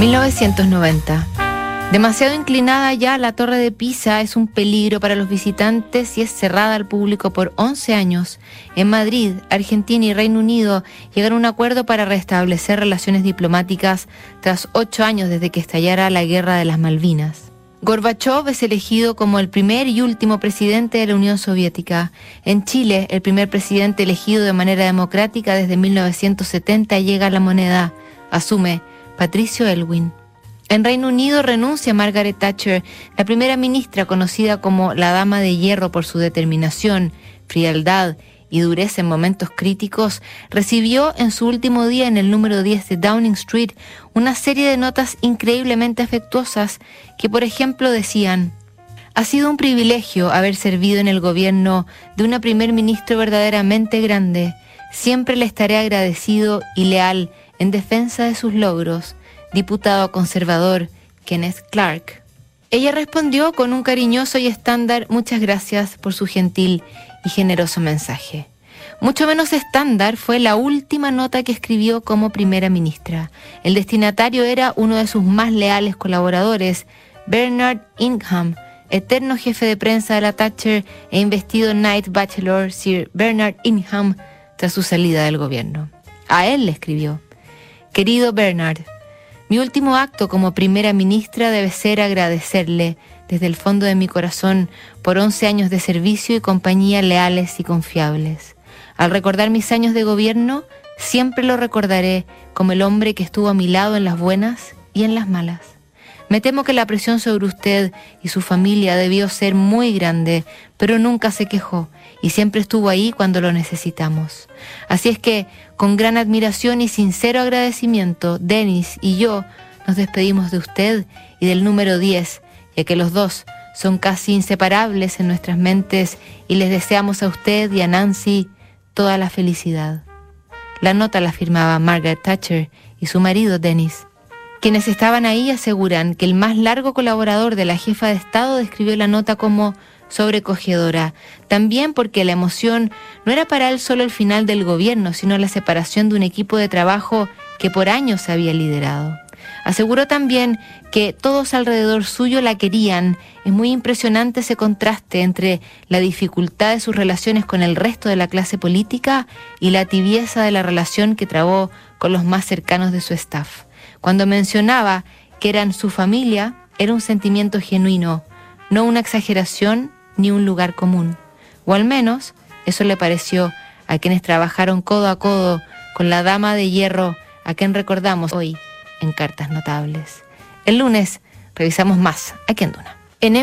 1990. Demasiado inclinada ya, la torre de Pisa es un peligro para los visitantes y es cerrada al público por 11 años. En Madrid, Argentina y Reino Unido llegaron a un acuerdo para restablecer relaciones diplomáticas tras ocho años desde que estallara la guerra de las Malvinas. Gorbachev es elegido como el primer y último presidente de la Unión Soviética. En Chile, el primer presidente elegido de manera democrática desde 1970 llega a la moneda. Asume Patricio Elwin. En Reino Unido renuncia Margaret Thatcher, la primera ministra conocida como la Dama de Hierro por su determinación, frialdad y dureza en momentos críticos, recibió en su último día en el número 10 de Downing Street una serie de notas increíblemente afectuosas que, por ejemplo, decían, ha sido un privilegio haber servido en el gobierno de una primer ministro verdaderamente grande. Siempre le estaré agradecido y leal en defensa de sus logros diputado conservador Kenneth Clark. Ella respondió con un cariñoso y estándar muchas gracias por su gentil y generoso mensaje. Mucho menos estándar fue la última nota que escribió como primera ministra. El destinatario era uno de sus más leales colaboradores, Bernard Ingham, eterno jefe de prensa de la Thatcher e investido Knight Bachelor Sir Bernard Ingham tras su salida del gobierno. A él le escribió, Querido Bernard, mi último acto como primera ministra debe ser agradecerle desde el fondo de mi corazón por 11 años de servicio y compañía leales y confiables. Al recordar mis años de gobierno, siempre lo recordaré como el hombre que estuvo a mi lado en las buenas y en las malas. Me temo que la presión sobre usted y su familia debió ser muy grande, pero nunca se quejó y siempre estuvo ahí cuando lo necesitamos. Así es que, con gran admiración y sincero agradecimiento, Denis y yo nos despedimos de usted y del número 10, ya que los dos son casi inseparables en nuestras mentes y les deseamos a usted y a Nancy toda la felicidad. La nota la firmaba Margaret Thatcher y su marido Dennis. Quienes estaban ahí aseguran que el más largo colaborador de la jefa de Estado describió la nota como sobrecogedora, también porque la emoción no era para él solo el final del gobierno, sino la separación de un equipo de trabajo que por años había liderado. Aseguró también que todos alrededor suyo la querían. Es muy impresionante ese contraste entre la dificultad de sus relaciones con el resto de la clase política y la tibieza de la relación que trabó con los más cercanos de su staff. Cuando mencionaba que eran su familia, era un sentimiento genuino, no una exageración ni un lugar común. O al menos eso le pareció a quienes trabajaron codo a codo con la dama de hierro a quien recordamos hoy en Cartas Notables. El lunes revisamos más aquí en Duna. En